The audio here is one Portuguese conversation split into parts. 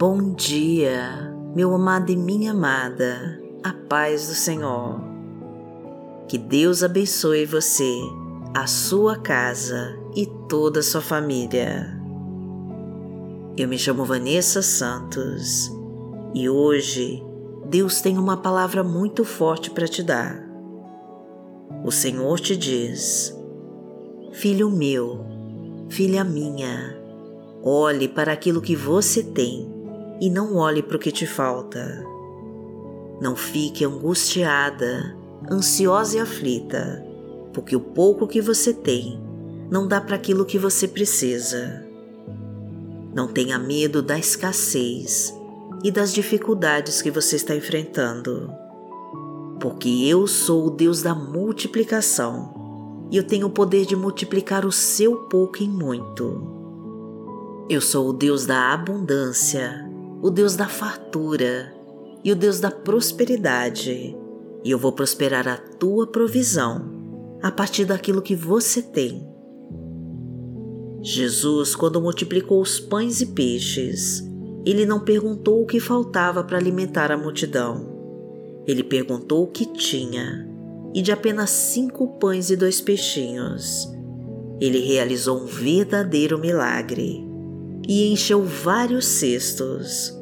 Bom dia, meu amado e minha amada, a paz do Senhor. Que Deus abençoe você, a sua casa e toda a sua família. Eu me chamo Vanessa Santos e hoje Deus tem uma palavra muito forte para te dar. O Senhor te diz: Filho meu, filha minha, olhe para aquilo que você tem e não olhe para o que te falta. Não fique angustiada, ansiosa e aflita, porque o pouco que você tem não dá para aquilo que você precisa. Não tenha medo da escassez e das dificuldades que você está enfrentando, porque eu sou o Deus da multiplicação e eu tenho o poder de multiplicar o seu pouco em muito. Eu sou o Deus da abundância, o Deus da fartura e o Deus da prosperidade, e eu vou prosperar a tua provisão a partir daquilo que você tem. Jesus, quando multiplicou os pães e peixes, ele não perguntou o que faltava para alimentar a multidão. Ele perguntou o que tinha e de apenas cinco pães e dois peixinhos, ele realizou um verdadeiro milagre e encheu vários cestos,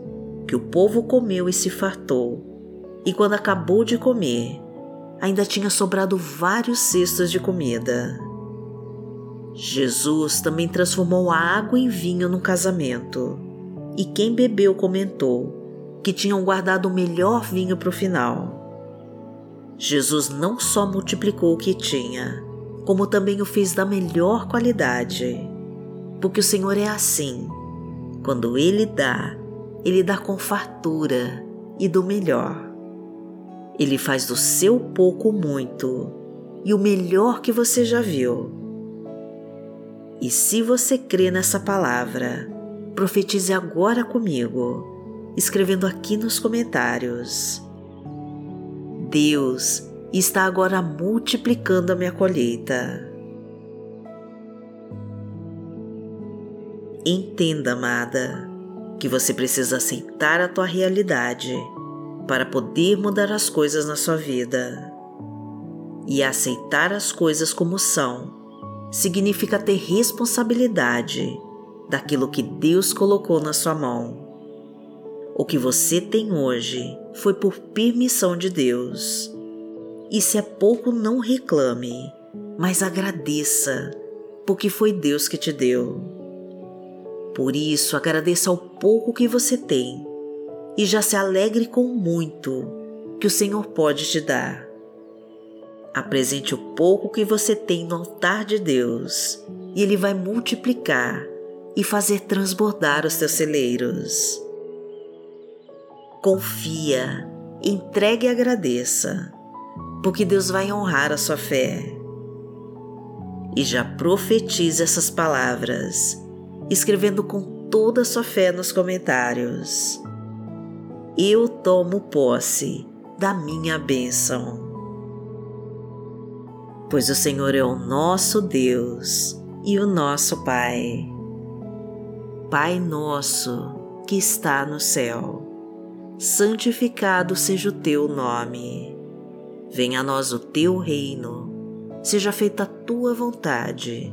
que o povo comeu e se fartou. E quando acabou de comer, ainda tinha sobrado vários cestos de comida. Jesus também transformou a água em vinho no casamento, e quem bebeu comentou que tinham guardado o melhor vinho para o final. Jesus não só multiplicou o que tinha, como também o fez da melhor qualidade. Porque o Senhor é assim. Quando Ele dá, Ele dá com fartura e do melhor. Ele faz do seu pouco muito e o melhor que você já viu. E se você crê nessa palavra, profetize agora comigo, escrevendo aqui nos comentários. Deus está agora multiplicando a minha colheita. Entenda, amada, que você precisa aceitar a tua realidade para poder mudar as coisas na sua vida. E aceitar as coisas como são significa ter responsabilidade daquilo que Deus colocou na sua mão. O que você tem hoje foi por permissão de Deus. E se é pouco, não reclame, mas agradeça, porque foi Deus que te deu. Por isso, agradeça ao pouco que você tem e já se alegre com muito que o Senhor pode te dar. Apresente o pouco que você tem no altar de Deus e Ele vai multiplicar e fazer transbordar os teus celeiros confia, entregue e agradeça, porque Deus vai honrar a sua fé. E já profetize essas palavras, escrevendo com toda a sua fé nos comentários. Eu tomo posse da minha bênção. Pois o Senhor é o nosso Deus e o nosso Pai. Pai nosso que está no céu santificado seja o teu nome. Venha a nós o teu reino, seja feita a tua vontade,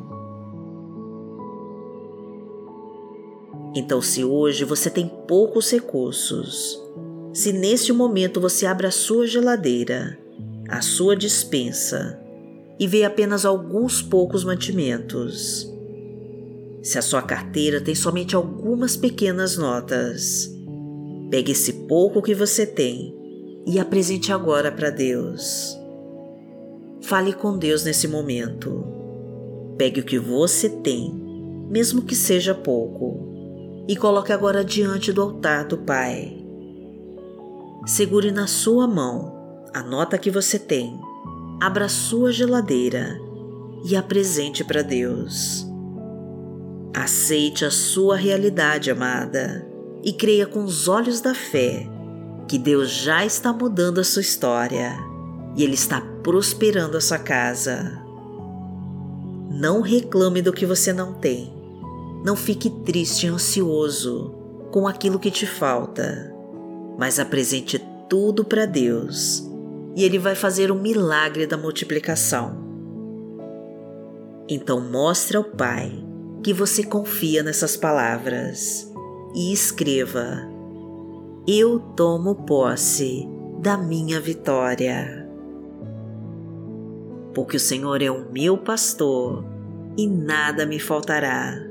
Então, se hoje você tem poucos recursos, se neste momento você abre a sua geladeira, a sua dispensa e vê apenas alguns poucos mantimentos, se a sua carteira tem somente algumas pequenas notas, pegue esse pouco que você tem e apresente agora para Deus. Fale com Deus nesse momento. Pegue o que você tem, mesmo que seja pouco, e coloque agora diante do altar do Pai. segure na sua mão a nota que você tem, abra sua geladeira e apresente para Deus. Aceite a sua realidade, amada, e creia com os olhos da fé que Deus já está mudando a sua história e Ele está prosperando a sua casa. Não reclame do que você não tem. Não fique triste e ansioso com aquilo que te falta, mas apresente tudo para Deus e Ele vai fazer o milagre da multiplicação. Então mostre ao Pai que você confia nessas palavras e escreva: Eu tomo posse da minha vitória. Porque o Senhor é o meu pastor e nada me faltará.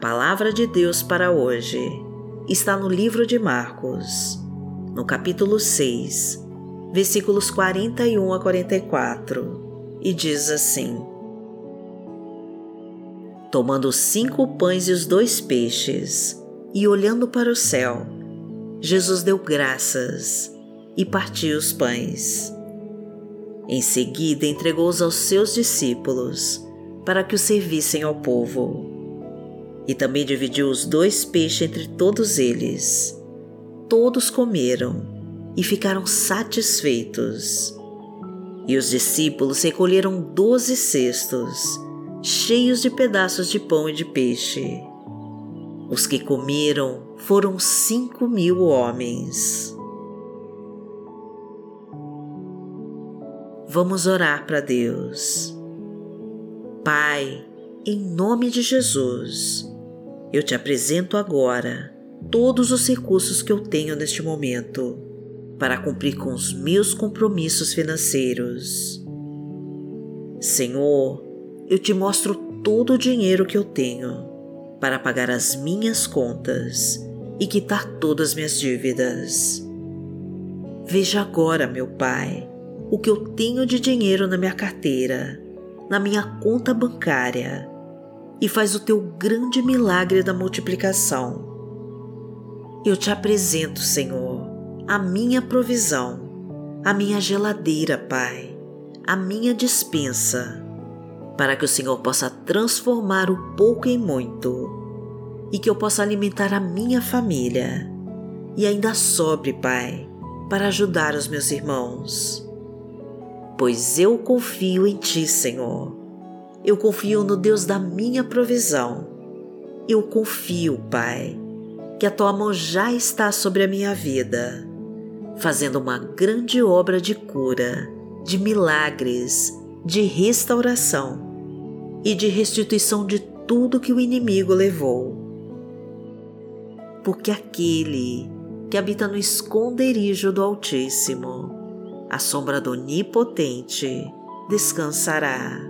Palavra de Deus para hoje está no livro de Marcos, no capítulo 6, versículos 41 a 44, e diz assim: Tomando cinco pães e os dois peixes, e olhando para o céu, Jesus deu graças e partiu os pães. Em seguida, entregou-os aos seus discípulos para que os servissem ao povo e também dividiu os dois peixes entre todos eles. Todos comeram e ficaram satisfeitos. E os discípulos recolheram doze cestos, cheios de pedaços de pão e de peixe. Os que comeram foram cinco mil homens. Vamos orar para Deus. Pai, em nome de Jesus, eu te apresento agora todos os recursos que eu tenho neste momento para cumprir com os meus compromissos financeiros. Senhor, eu te mostro todo o dinheiro que eu tenho para pagar as minhas contas e quitar todas as minhas dívidas. Veja agora, meu Pai, o que eu tenho de dinheiro na minha carteira, na minha conta bancária e faz o teu grande milagre da multiplicação. Eu te apresento, Senhor, a minha provisão, a minha geladeira, Pai, a minha dispensa, para que o Senhor possa transformar o pouco em muito e que eu possa alimentar a minha família e ainda sobre, Pai, para ajudar os meus irmãos. Pois eu confio em Ti, Senhor eu confio no Deus da minha provisão. Eu confio, Pai, que a tua mão já está sobre a minha vida, fazendo uma grande obra de cura, de milagres, de restauração e de restituição de tudo que o inimigo levou. Porque aquele que habita no esconderijo do Altíssimo, a sombra do Onipotente, descansará.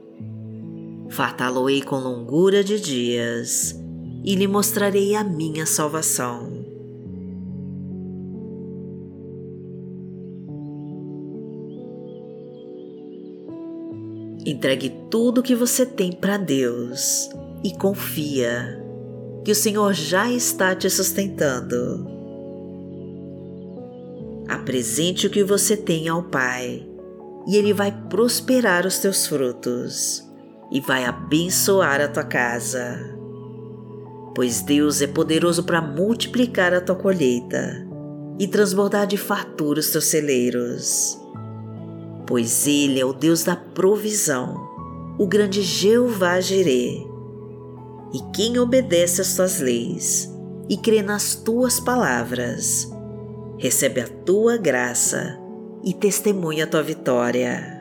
Fartá-lo-ei com longura de dias e lhe mostrarei a minha salvação. Entregue tudo o que você tem para Deus e confia que o Senhor já está te sustentando. Apresente o que você tem ao Pai e Ele vai prosperar os teus frutos e vai abençoar a tua casa. Pois Deus é poderoso para multiplicar a tua colheita e transbordar de fartura os teus celeiros pois Ele é o Deus da provisão, o grande Jeová Jirê. E quem obedece às tuas leis e crê nas tuas palavras, recebe a tua graça e testemunha a tua vitória.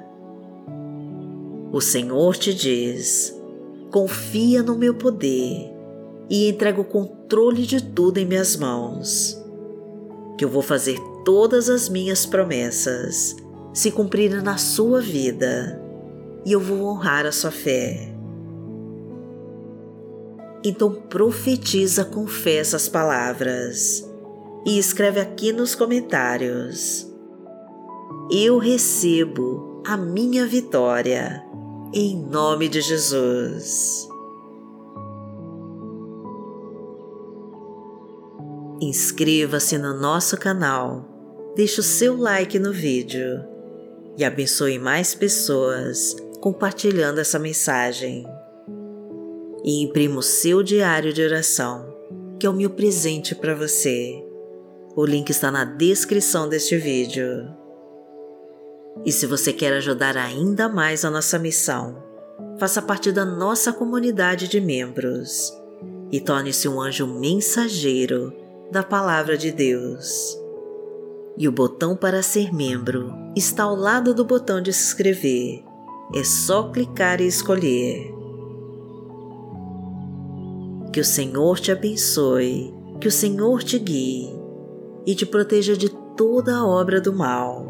O Senhor te diz: confia no meu poder e entrega o controle de tudo em minhas mãos, que eu vou fazer todas as minhas promessas se cumprir na sua vida e eu vou honrar a sua fé. Então profetiza com fé essas palavras e escreve aqui nos comentários. Eu recebo a minha vitória em nome de Jesus. Inscreva-se no nosso canal, deixe o seu like no vídeo e abençoe mais pessoas compartilhando essa mensagem. E imprima o seu diário de oração, que é o meu presente para você. O link está na descrição deste vídeo. E se você quer ajudar ainda mais a nossa missão, faça parte da nossa comunidade de membros e torne-se um anjo mensageiro da Palavra de Deus e o botão para ser membro está ao lado do botão de se inscrever. É só clicar e escolher. Que o Senhor te abençoe, que o Senhor te guie e te proteja de toda a obra do mal.